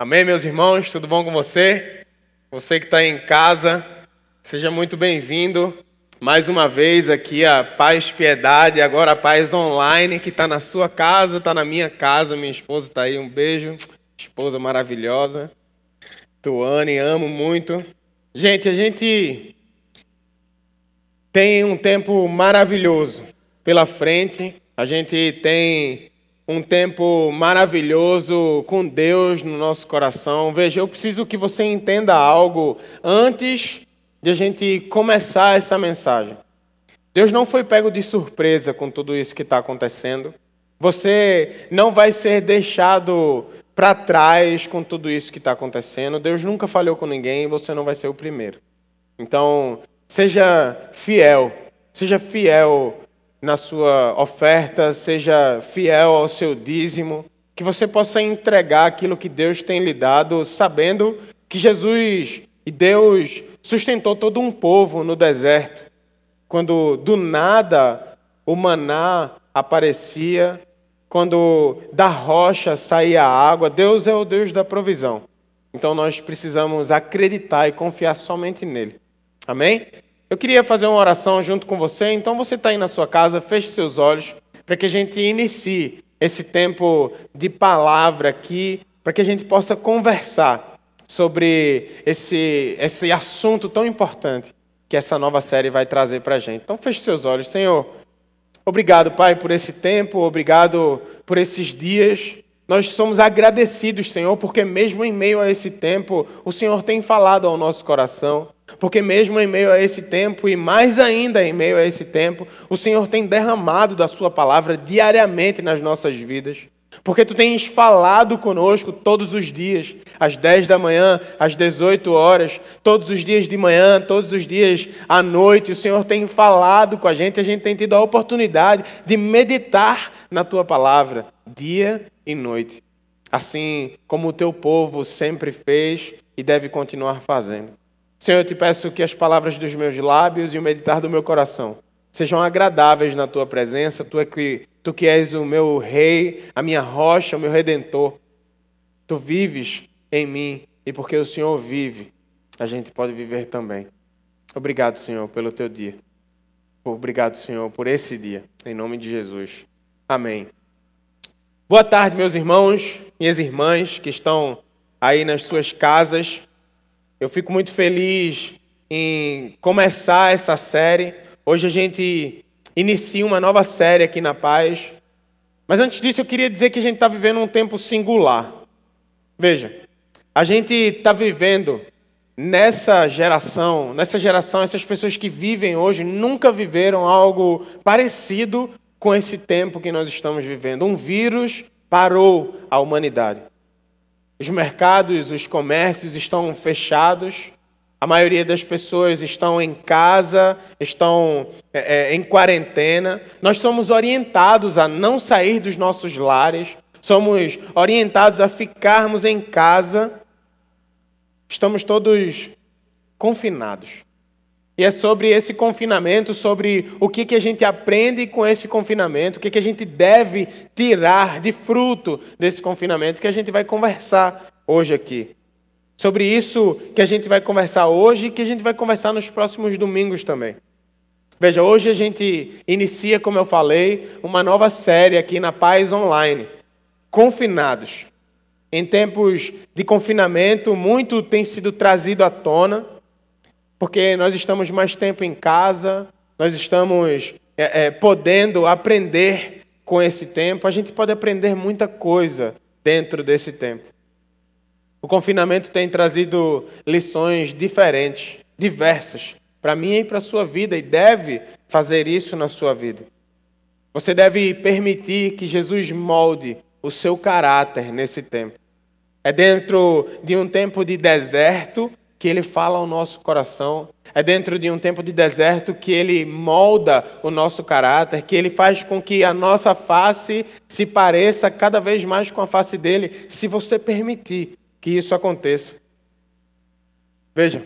Amém, meus irmãos? Tudo bom com você? Você que está em casa, seja muito bem-vindo. Mais uma vez aqui a Paz Piedade, agora a Paz Online, que está na sua casa, está na minha casa. Minha esposa está aí, um beijo. Esposa maravilhosa. Tuane, amo muito. Gente, a gente tem um tempo maravilhoso pela frente. A gente tem um tempo maravilhoso com Deus no nosso coração. Veja, eu preciso que você entenda algo antes de a gente começar essa mensagem. Deus não foi pego de surpresa com tudo isso que está acontecendo. Você não vai ser deixado para trás com tudo isso que está acontecendo. Deus nunca falhou com ninguém e você não vai ser o primeiro. Então, seja fiel. Seja fiel na sua oferta, seja fiel ao seu dízimo, que você possa entregar aquilo que Deus tem lhe dado, sabendo que Jesus e Deus sustentou todo um povo no deserto, quando do nada o maná aparecia, quando da rocha saía a água, Deus é o Deus da provisão. Então nós precisamos acreditar e confiar somente nele. Amém? Eu queria fazer uma oração junto com você, então você está aí na sua casa, feche seus olhos, para que a gente inicie esse tempo de palavra aqui, para que a gente possa conversar sobre esse, esse assunto tão importante que essa nova série vai trazer para a gente. Então feche seus olhos, Senhor. Obrigado, Pai, por esse tempo, obrigado por esses dias. Nós somos agradecidos, Senhor, porque mesmo em meio a esse tempo, o Senhor tem falado ao nosso coração. Porque mesmo em meio a esse tempo, e mais ainda em meio a esse tempo, o Senhor tem derramado da Sua palavra diariamente nas nossas vidas. Porque Tu tens falado conosco todos os dias, às 10 da manhã, às 18 horas, todos os dias de manhã, todos os dias à noite. O Senhor tem falado com a gente, a gente tem tido a oportunidade de meditar na Tua palavra, dia e noite. Assim como o Teu povo sempre fez e deve continuar fazendo. Senhor, eu te peço que as palavras dos meus lábios e o meditar do meu coração sejam agradáveis na tua presença, tu, é que, tu que és o meu rei, a minha rocha, o meu redentor. Tu vives em mim e porque o Senhor vive, a gente pode viver também. Obrigado, Senhor, pelo teu dia. Obrigado, Senhor, por esse dia. Em nome de Jesus. Amém. Boa tarde, meus irmãos, minhas irmãs que estão aí nas suas casas. Eu fico muito feliz em começar essa série. Hoje a gente inicia uma nova série aqui na Paz. Mas antes disso, eu queria dizer que a gente está vivendo um tempo singular. Veja, a gente está vivendo nessa geração, nessa geração, essas pessoas que vivem hoje nunca viveram algo parecido com esse tempo que nós estamos vivendo. Um vírus parou a humanidade. Os mercados, os comércios estão fechados. A maioria das pessoas estão em casa, estão é, é, em quarentena. Nós somos orientados a não sair dos nossos lares, somos orientados a ficarmos em casa. Estamos todos confinados. E é sobre esse confinamento, sobre o que, que a gente aprende com esse confinamento, o que, que a gente deve tirar de fruto desse confinamento, que a gente vai conversar hoje aqui. Sobre isso que a gente vai conversar hoje e que a gente vai conversar nos próximos domingos também. Veja, hoje a gente inicia, como eu falei, uma nova série aqui na Paz Online. Confinados. Em tempos de confinamento, muito tem sido trazido à tona porque nós estamos mais tempo em casa, nós estamos é, é, podendo aprender com esse tempo. A gente pode aprender muita coisa dentro desse tempo. O confinamento tem trazido lições diferentes, diversas, para mim e para a sua vida, e deve fazer isso na sua vida. Você deve permitir que Jesus molde o seu caráter nesse tempo. É dentro de um tempo de deserto que ele fala ao nosso coração. É dentro de um tempo de deserto que ele molda o nosso caráter, que ele faz com que a nossa face se pareça cada vez mais com a face dele, se você permitir que isso aconteça. Veja,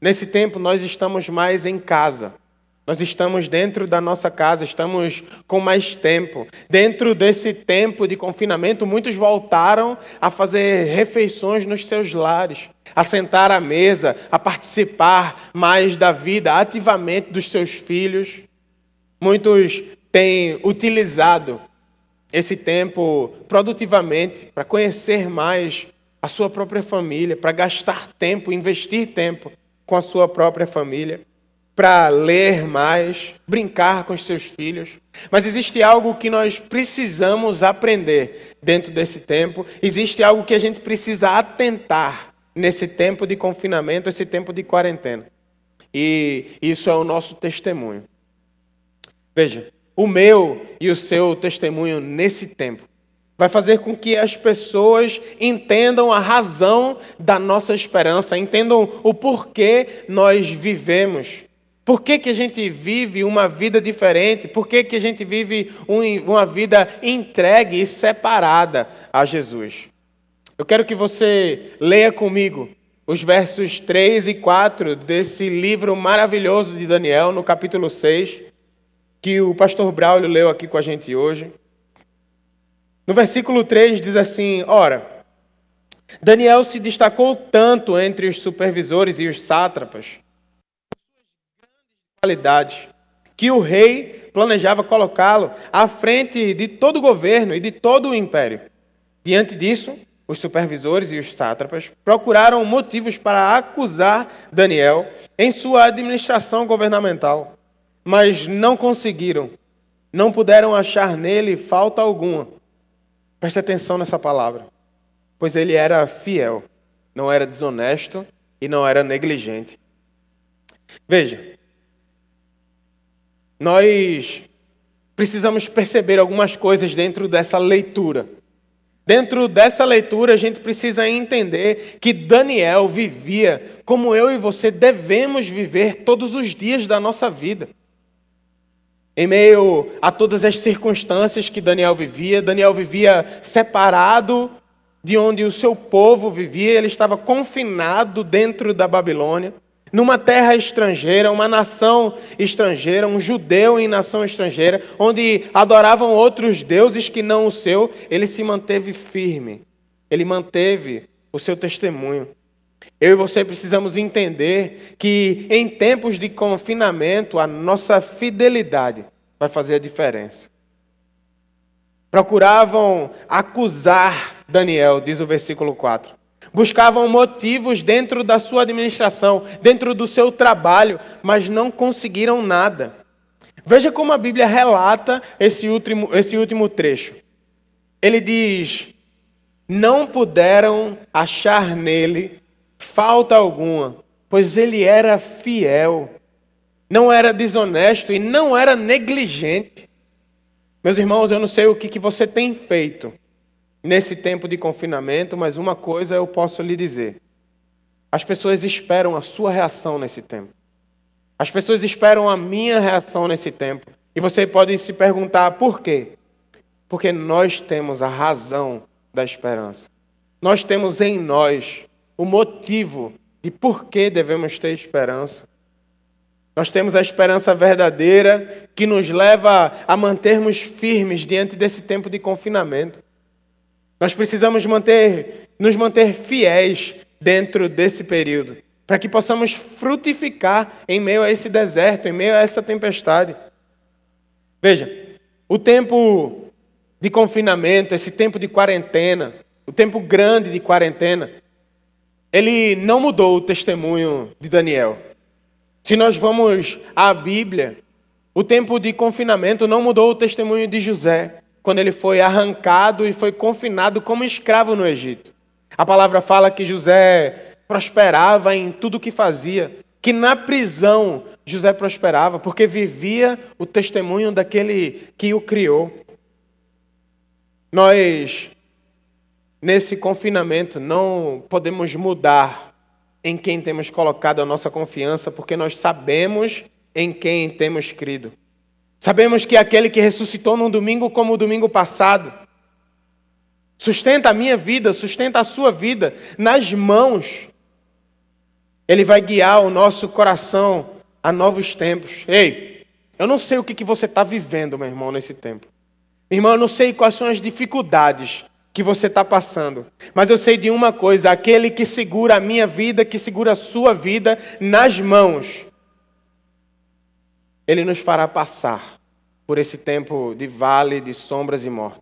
nesse tempo nós estamos mais em casa. Nós estamos dentro da nossa casa, estamos com mais tempo. Dentro desse tempo de confinamento, muitos voltaram a fazer refeições nos seus lares, a sentar à mesa, a participar mais da vida ativamente dos seus filhos. Muitos têm utilizado esse tempo produtivamente para conhecer mais a sua própria família, para gastar tempo, investir tempo com a sua própria família para ler mais, brincar com os seus filhos. Mas existe algo que nós precisamos aprender dentro desse tempo, existe algo que a gente precisa atentar nesse tempo de confinamento, esse tempo de quarentena. E isso é o nosso testemunho. Veja, o meu e o seu testemunho nesse tempo vai fazer com que as pessoas entendam a razão da nossa esperança, entendam o porquê nós vivemos. Por que, que a gente vive uma vida diferente? Por que, que a gente vive um, uma vida entregue e separada a Jesus? Eu quero que você leia comigo os versos 3 e 4 desse livro maravilhoso de Daniel, no capítulo 6, que o pastor Braulio leu aqui com a gente hoje. No versículo 3 diz assim: Ora, Daniel se destacou tanto entre os supervisores e os sátrapas qualidades, que o rei planejava colocá-lo à frente de todo o governo e de todo o império. Diante disso, os supervisores e os sátrapas procuraram motivos para acusar Daniel em sua administração governamental, mas não conseguiram, não puderam achar nele falta alguma. Preste atenção nessa palavra, pois ele era fiel, não era desonesto e não era negligente. Veja, nós precisamos perceber algumas coisas dentro dessa leitura. Dentro dessa leitura, a gente precisa entender que Daniel vivia como eu e você devemos viver todos os dias da nossa vida. Em meio a todas as circunstâncias que Daniel vivia, Daniel vivia separado de onde o seu povo vivia, ele estava confinado dentro da Babilônia numa terra estrangeira, uma nação estrangeira, um judeu em nação estrangeira, onde adoravam outros deuses que não o seu, ele se manteve firme. Ele manteve o seu testemunho. Eu e você precisamos entender que em tempos de confinamento, a nossa fidelidade vai fazer a diferença. Procuravam acusar Daniel, diz o versículo 4 buscavam motivos dentro da sua administração, dentro do seu trabalho, mas não conseguiram nada. Veja como a Bíblia relata esse último, esse último trecho. Ele diz: Não puderam achar nele falta alguma, pois ele era fiel, não era desonesto e não era negligente. Meus irmãos, eu não sei o que, que você tem feito nesse tempo de confinamento, mas uma coisa eu posso lhe dizer: as pessoas esperam a sua reação nesse tempo. As pessoas esperam a minha reação nesse tempo. E você pode se perguntar por quê? Porque nós temos a razão da esperança. Nós temos em nós o motivo de por que devemos ter esperança. Nós temos a esperança verdadeira que nos leva a mantermos firmes diante desse tempo de confinamento. Nós precisamos manter, nos manter fiéis dentro desse período, para que possamos frutificar em meio a esse deserto, em meio a essa tempestade. Veja, o tempo de confinamento, esse tempo de quarentena, o tempo grande de quarentena, ele não mudou o testemunho de Daniel. Se nós vamos à Bíblia, o tempo de confinamento não mudou o testemunho de José quando ele foi arrancado e foi confinado como escravo no Egito. A palavra fala que José prosperava em tudo o que fazia, que na prisão José prosperava, porque vivia o testemunho daquele que o criou. Nós, nesse confinamento, não podemos mudar em quem temos colocado a nossa confiança, porque nós sabemos em quem temos crido. Sabemos que aquele que ressuscitou num domingo como o domingo passado, sustenta a minha vida, sustenta a sua vida nas mãos. Ele vai guiar o nosso coração a novos tempos. Ei, Eu não sei o que, você está vivendo, meu irmão, nesse tempo. Meu irmão, eu não sei quais são as dificuldades que você está passando. Mas eu sei de uma coisa: aquele que segura a minha vida, que segura a sua vida nas mãos, ele nos fará passar por esse tempo de vale, de sombras e morte.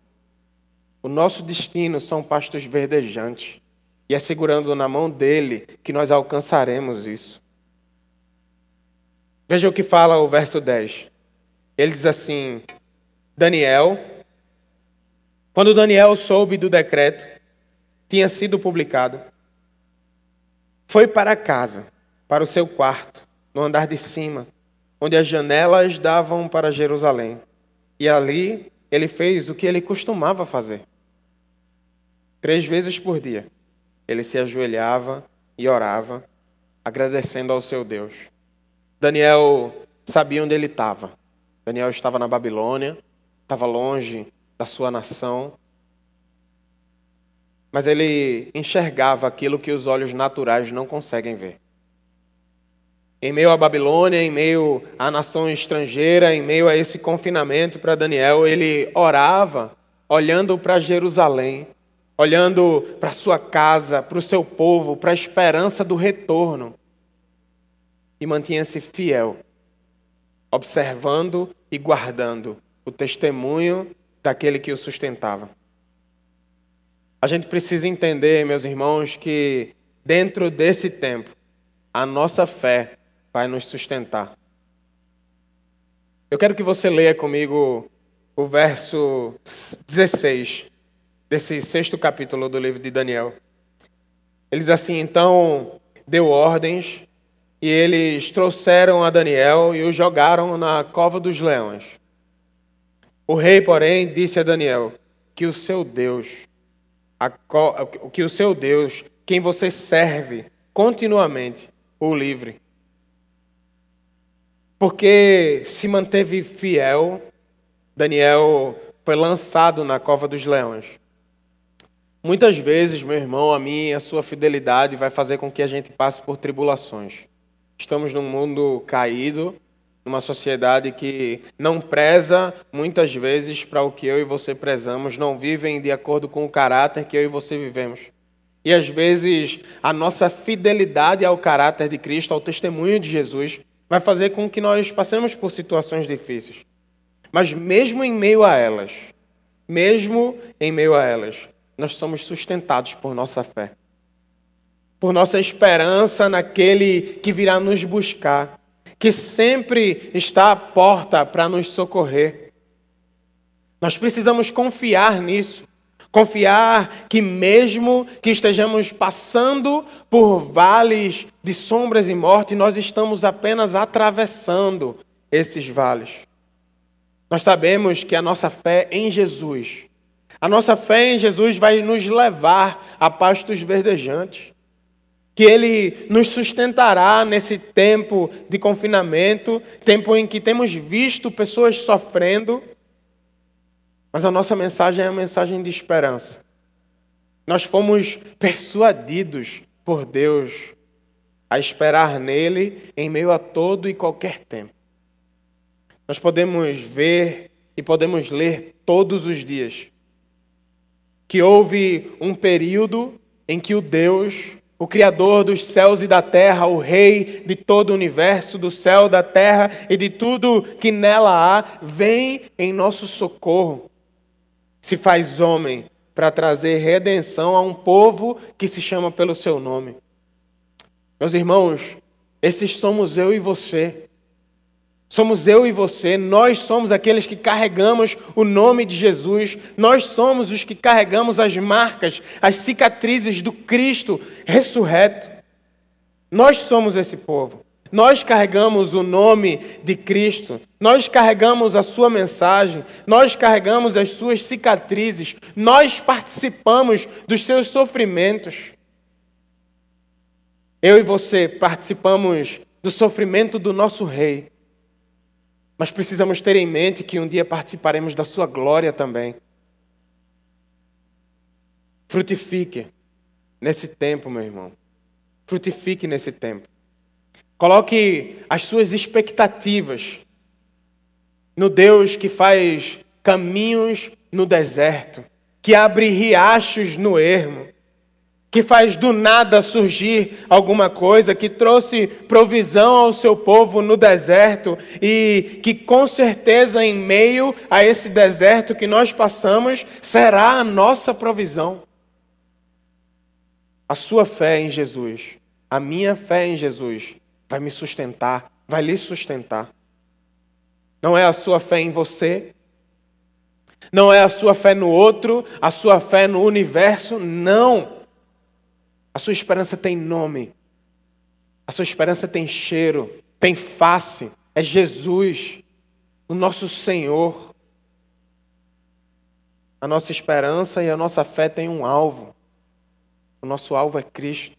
O nosso destino são pastos verdejantes. E é segurando na mão dele que nós alcançaremos isso. Veja o que fala o verso 10. Ele diz assim: Daniel, quando Daniel soube do decreto, tinha sido publicado, foi para casa, para o seu quarto, no andar de cima, onde as janelas davam para Jerusalém. E ali ele fez o que ele costumava fazer. Três vezes por dia, ele se ajoelhava e orava, agradecendo ao seu Deus. Daniel sabia onde ele estava. Daniel estava na Babilônia, estava longe da sua nação, mas ele enxergava aquilo que os olhos naturais não conseguem ver. Em meio à Babilônia, em meio à nação estrangeira, em meio a esse confinamento para Daniel, ele orava olhando para Jerusalém, olhando para sua casa, para o seu povo, para a esperança do retorno e mantinha-se fiel, observando e guardando o testemunho daquele que o sustentava. A gente precisa entender, meus irmãos, que dentro desse tempo, a nossa fé vai nos sustentar. Eu quero que você leia comigo o verso 16 desse sexto capítulo do livro de Daniel. Ele diz assim: Então deu ordens e eles trouxeram a Daniel e o jogaram na cova dos leões. O rei, porém, disse a Daniel que o seu Deus, que o seu Deus, quem você serve continuamente, o livre. Porque se manteve fiel, Daniel foi lançado na cova dos leões. Muitas vezes, meu irmão, a minha, a sua fidelidade vai fazer com que a gente passe por tribulações. Estamos num mundo caído, numa sociedade que não preza muitas vezes para o que eu e você prezamos, não vivem de acordo com o caráter que eu e você vivemos. E às vezes a nossa fidelidade ao caráter de Cristo, ao testemunho de Jesus, vai fazer com que nós passemos por situações difíceis. Mas mesmo em meio a elas, mesmo em meio a elas, nós somos sustentados por nossa fé por nossa esperança naquele que virá nos buscar, que sempre está à porta para nos socorrer. Nós precisamos confiar nisso. Confiar que, mesmo que estejamos passando por vales de sombras e morte, nós estamos apenas atravessando esses vales. Nós sabemos que a nossa fé em Jesus, a nossa fé em Jesus vai nos levar a pastos verdejantes que Ele nos sustentará nesse tempo de confinamento, tempo em que temos visto pessoas sofrendo, mas a nossa mensagem é a mensagem de esperança. Nós fomos persuadidos por Deus a esperar nele em meio a todo e qualquer tempo. Nós podemos ver e podemos ler todos os dias que houve um período em que o Deus o Criador dos céus e da terra, o Rei de todo o universo, do céu, da terra e de tudo que nela há, vem em nosso socorro. Se faz homem para trazer redenção a um povo que se chama pelo seu nome. Meus irmãos, esses somos eu e você. Somos eu e você, nós somos aqueles que carregamos o nome de Jesus, nós somos os que carregamos as marcas, as cicatrizes do Cristo ressurreto. Nós somos esse povo. Nós carregamos o nome de Cristo, nós carregamos a sua mensagem, nós carregamos as suas cicatrizes, nós participamos dos seus sofrimentos. Eu e você participamos do sofrimento do nosso Rei. Mas precisamos ter em mente que um dia participaremos da sua glória também. Frutifique nesse tempo, meu irmão. Frutifique nesse tempo. Coloque as suas expectativas no Deus que faz caminhos no deserto, que abre riachos no ermo, que faz do nada surgir alguma coisa, que trouxe provisão ao seu povo no deserto e que com certeza em meio a esse deserto que nós passamos será a nossa provisão. A sua fé em Jesus, a minha fé em Jesus vai me sustentar, vai lhe sustentar. Não é a sua fé em você, não é a sua fé no outro, a sua fé no universo, não. A sua esperança tem nome, a sua esperança tem cheiro, tem face, é Jesus, o nosso Senhor. A nossa esperança e a nossa fé têm um alvo. O nosso alvo é Cristo.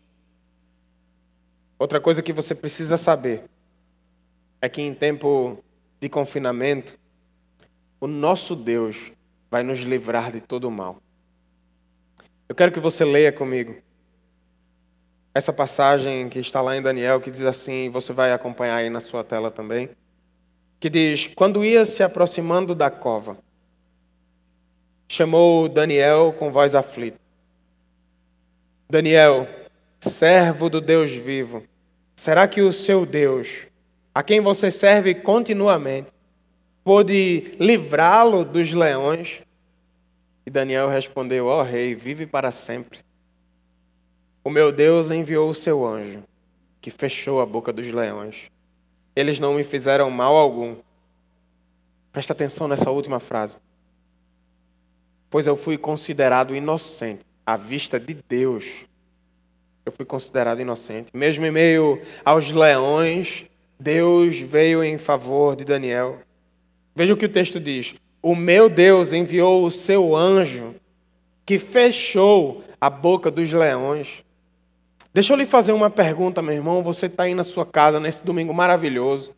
Outra coisa que você precisa saber é que em tempo de confinamento, o nosso Deus vai nos livrar de todo o mal. Eu quero que você leia comigo essa passagem que está lá em Daniel, que diz assim, você vai acompanhar aí na sua tela também, que diz: Quando ia se aproximando da cova, chamou Daniel com voz aflita. Daniel, servo do Deus vivo, será que o seu Deus, a quem você serve continuamente, pôde livrá-lo dos leões? E Daniel respondeu: Ó oh, rei, vive para sempre. O meu Deus enviou o seu anjo, que fechou a boca dos leões. Eles não me fizeram mal algum. Presta atenção nessa última frase. Pois eu fui considerado inocente à vista de Deus. Eu fui considerado inocente. Mesmo em meio aos leões, Deus veio em favor de Daniel. Veja o que o texto diz: O meu Deus enviou o seu anjo que fechou a boca dos leões. Deixa eu lhe fazer uma pergunta, meu irmão. Você está aí na sua casa nesse domingo maravilhoso.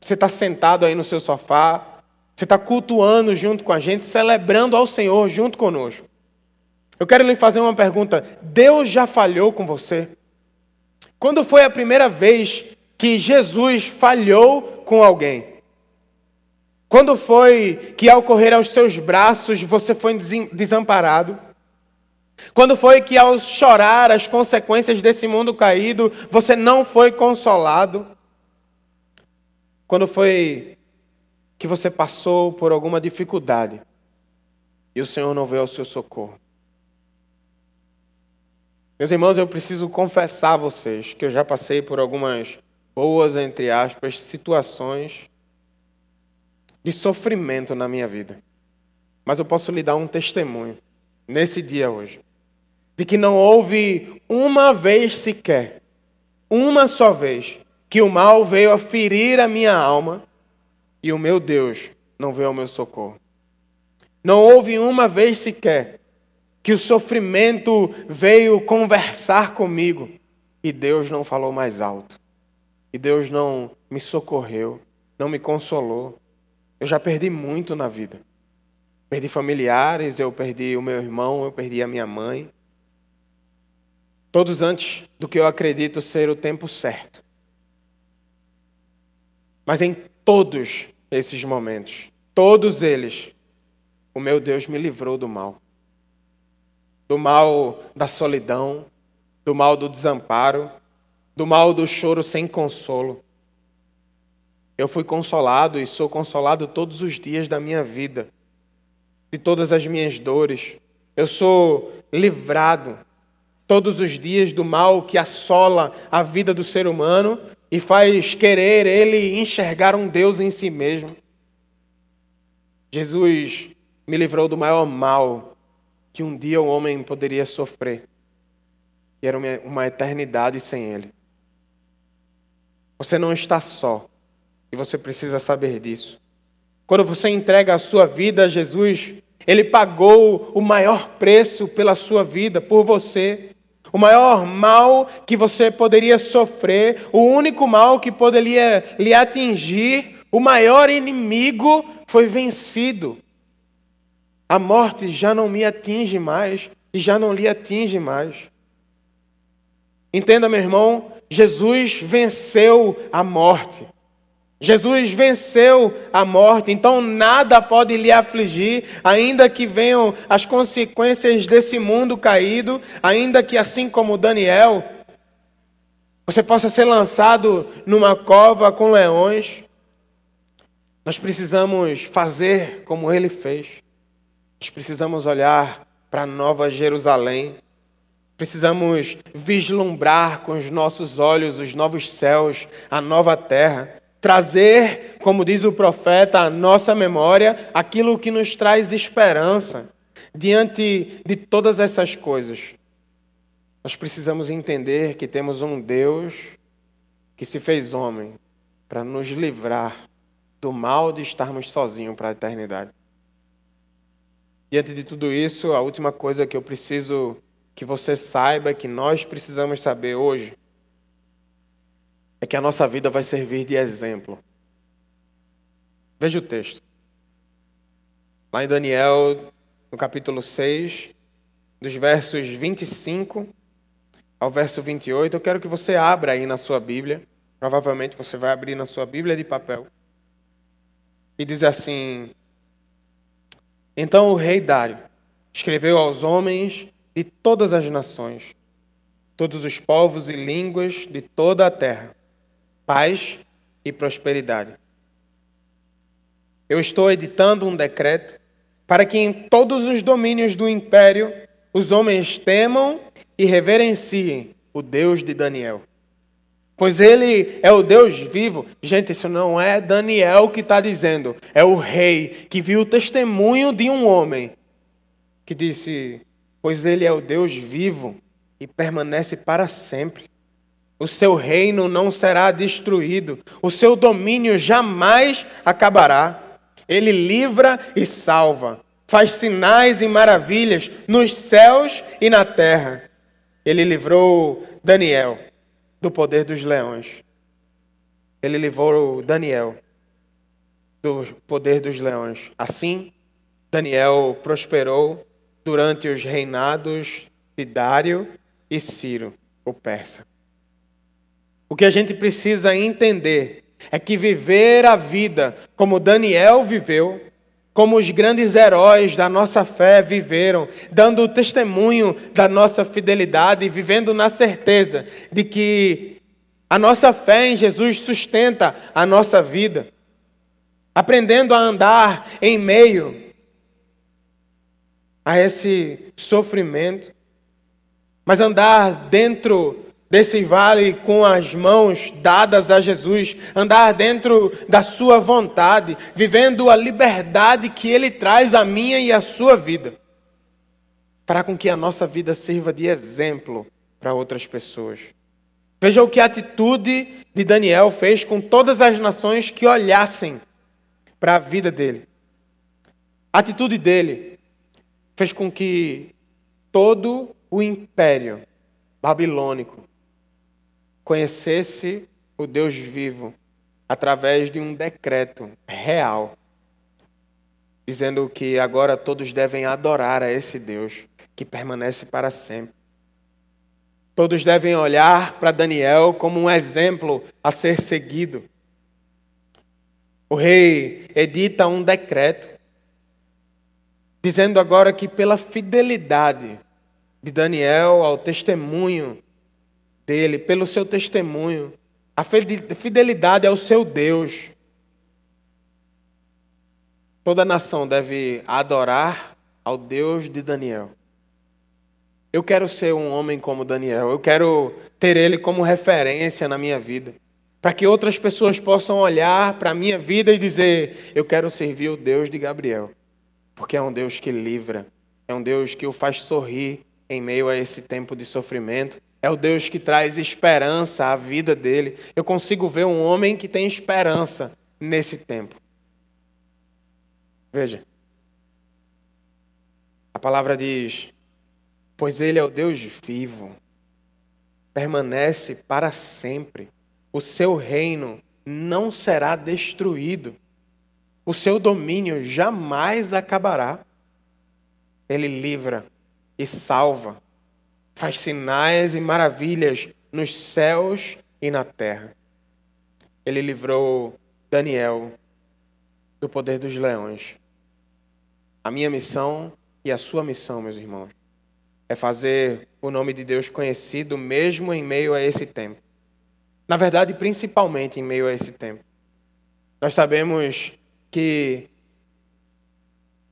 Você está sentado aí no seu sofá. Você está cultuando junto com a gente, celebrando ao Senhor junto conosco. Eu quero lhe fazer uma pergunta. Deus já falhou com você? Quando foi a primeira vez que Jesus falhou com alguém? Quando foi que, ao correr aos seus braços, você foi desamparado? Quando foi que, ao chorar as consequências desse mundo caído, você não foi consolado? Quando foi que você passou por alguma dificuldade e o Senhor não veio ao seu socorro? Meus irmãos, eu preciso confessar a vocês que eu já passei por algumas boas, entre aspas, situações de sofrimento na minha vida. Mas eu posso lhe dar um testemunho nesse dia hoje. De que não houve uma vez sequer, uma só vez, que o mal veio a ferir a minha alma e o meu Deus não veio ao meu socorro. Não houve uma vez sequer que o sofrimento veio conversar comigo e Deus não falou mais alto. E Deus não me socorreu, não me consolou. Eu já perdi muito na vida. Perdi familiares, eu perdi o meu irmão, eu perdi a minha mãe. Todos antes do que eu acredito ser o tempo certo. Mas em todos esses momentos, todos eles, o meu Deus me livrou do mal. Do mal da solidão, do mal do desamparo, do mal do choro sem consolo. Eu fui consolado e sou consolado todos os dias da minha vida, de todas as minhas dores. Eu sou livrado todos os dias do mal que assola a vida do ser humano e faz querer ele enxergar um Deus em si mesmo. Jesus me livrou do maior mal que um dia o homem poderia sofrer, e era uma eternidade sem ele. Você não está só. E você precisa saber disso. Quando você entrega a sua vida a Jesus, Ele pagou o maior preço pela sua vida, por você. O maior mal que você poderia sofrer, o único mal que poderia lhe atingir, o maior inimigo foi vencido. A morte já não me atinge mais e já não lhe atinge mais. Entenda, meu irmão, Jesus venceu a morte. Jesus venceu a morte, então nada pode lhe afligir, ainda que venham as consequências desse mundo caído, ainda que assim como Daniel, você possa ser lançado numa cova com leões. Nós precisamos fazer como ele fez. Nós precisamos olhar para a Nova Jerusalém. Precisamos vislumbrar com os nossos olhos os novos céus, a nova terra trazer, como diz o profeta, à nossa memória aquilo que nos traz esperança diante de todas essas coisas. Nós precisamos entender que temos um Deus que se fez homem para nos livrar do mal de estarmos sozinhos para a eternidade. Diante de tudo isso, a última coisa que eu preciso que você saiba, que nós precisamos saber hoje, é que a nossa vida vai servir de exemplo. Veja o texto. Lá em Daniel, no capítulo 6, dos versos 25 ao verso 28, eu quero que você abra aí na sua Bíblia. Provavelmente você vai abrir na sua Bíblia de papel. E diz assim: Então o rei Dário escreveu aos homens de todas as nações, todos os povos e línguas de toda a terra paz e prosperidade. Eu estou editando um decreto para que em todos os domínios do império os homens temam e reverenciem o Deus de Daniel. Pois ele é o Deus vivo. Gente, isso não é Daniel que está dizendo, é o rei que viu o testemunho de um homem que disse: Pois ele é o Deus vivo e permanece para sempre. O seu reino não será destruído, o seu domínio jamais acabará. Ele livra e salva, faz sinais e maravilhas nos céus e na terra. Ele livrou Daniel do poder dos leões. Ele livrou Daniel do poder dos leões. Assim, Daniel prosperou durante os reinados de Dário e Ciro, o persa. O que a gente precisa entender é que viver a vida como Daniel viveu, como os grandes heróis da nossa fé viveram, dando testemunho da nossa fidelidade vivendo na certeza de que a nossa fé em Jesus sustenta a nossa vida, aprendendo a andar em meio a esse sofrimento, mas andar dentro desse vale com as mãos dadas a Jesus, andar dentro da sua vontade, vivendo a liberdade que ele traz à minha e à sua vida, para com que a nossa vida sirva de exemplo para outras pessoas. Veja o que a atitude de Daniel fez com todas as nações que olhassem para a vida dele. A atitude dele fez com que todo o império babilônico conhecesse o Deus vivo através de um decreto real, dizendo que agora todos devem adorar a esse Deus que permanece para sempre. Todos devem olhar para Daniel como um exemplo a ser seguido. O rei edita um decreto, dizendo agora que, pela fidelidade de Daniel ao testemunho dele, pelo seu testemunho, a fidelidade ao seu Deus. Toda nação deve adorar ao Deus de Daniel. Eu quero ser um homem como Daniel, eu quero ter ele como referência na minha vida, para que outras pessoas possam olhar para a minha vida e dizer: Eu quero servir o Deus de Gabriel, porque é um Deus que livra, é um Deus que o faz sorrir em meio a esse tempo de sofrimento, é o Deus que traz esperança à vida dele. Eu consigo ver um homem que tem esperança nesse tempo. Veja. A palavra diz: Pois ele é o Deus vivo, permanece para sempre. O seu reino não será destruído. O seu domínio jamais acabará. Ele livra e salva faz sinais e maravilhas nos céus e na terra. Ele livrou Daniel do poder dos leões. A minha missão e a sua missão, meus irmãos, é fazer o nome de Deus conhecido mesmo em meio a esse tempo. Na verdade, principalmente em meio a esse tempo. Nós sabemos que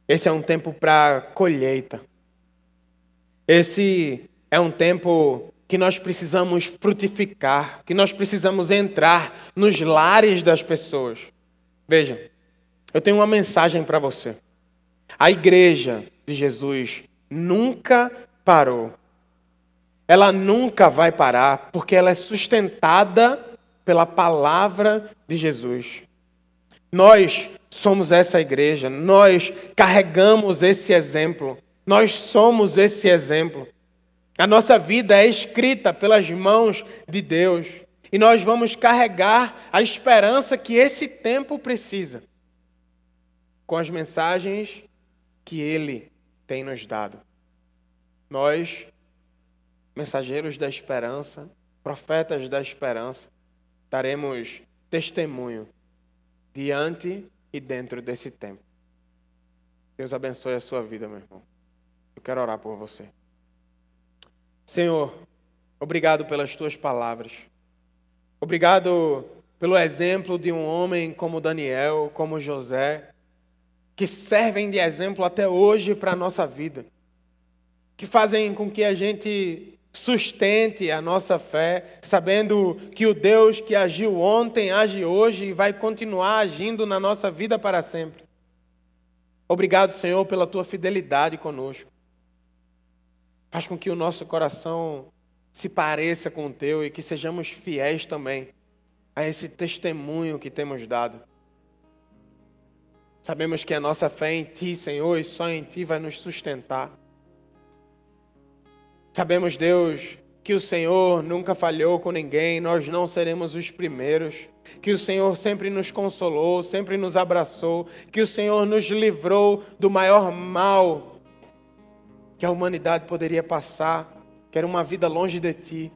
esse é um tempo para colheita. Esse é um tempo que nós precisamos frutificar, que nós precisamos entrar nos lares das pessoas. Veja, eu tenho uma mensagem para você. A igreja de Jesus nunca parou. Ela nunca vai parar, porque ela é sustentada pela palavra de Jesus. Nós somos essa igreja, nós carregamos esse exemplo, nós somos esse exemplo. A nossa vida é escrita pelas mãos de Deus e nós vamos carregar a esperança que esse tempo precisa com as mensagens que Ele tem nos dado. Nós, mensageiros da esperança, profetas da esperança, daremos testemunho diante e dentro desse tempo. Deus abençoe a sua vida, meu irmão. Eu quero orar por você. Senhor, obrigado pelas tuas palavras. Obrigado pelo exemplo de um homem como Daniel, como José, que servem de exemplo até hoje para a nossa vida, que fazem com que a gente sustente a nossa fé, sabendo que o Deus que agiu ontem age hoje e vai continuar agindo na nossa vida para sempre. Obrigado, Senhor, pela tua fidelidade conosco. Faz com que o nosso coração se pareça com o teu e que sejamos fiéis também a esse testemunho que temos dado. Sabemos que a nossa fé em Ti, Senhor, e só em Ti vai nos sustentar. Sabemos, Deus, que o Senhor nunca falhou com ninguém, nós não seremos os primeiros. Que o Senhor sempre nos consolou, sempre nos abraçou, que o Senhor nos livrou do maior mal que a humanidade poderia passar, que era uma vida longe de Ti.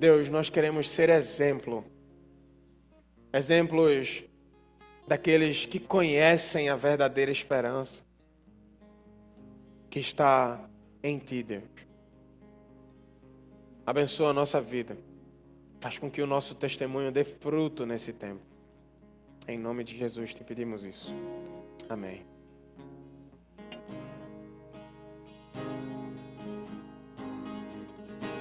Deus, nós queremos ser exemplo, exemplos daqueles que conhecem a verdadeira esperança que está em Ti, Deus. Abençoa a nossa vida. Faz com que o nosso testemunho dê fruto nesse tempo. Em nome de Jesus te pedimos isso. Amém.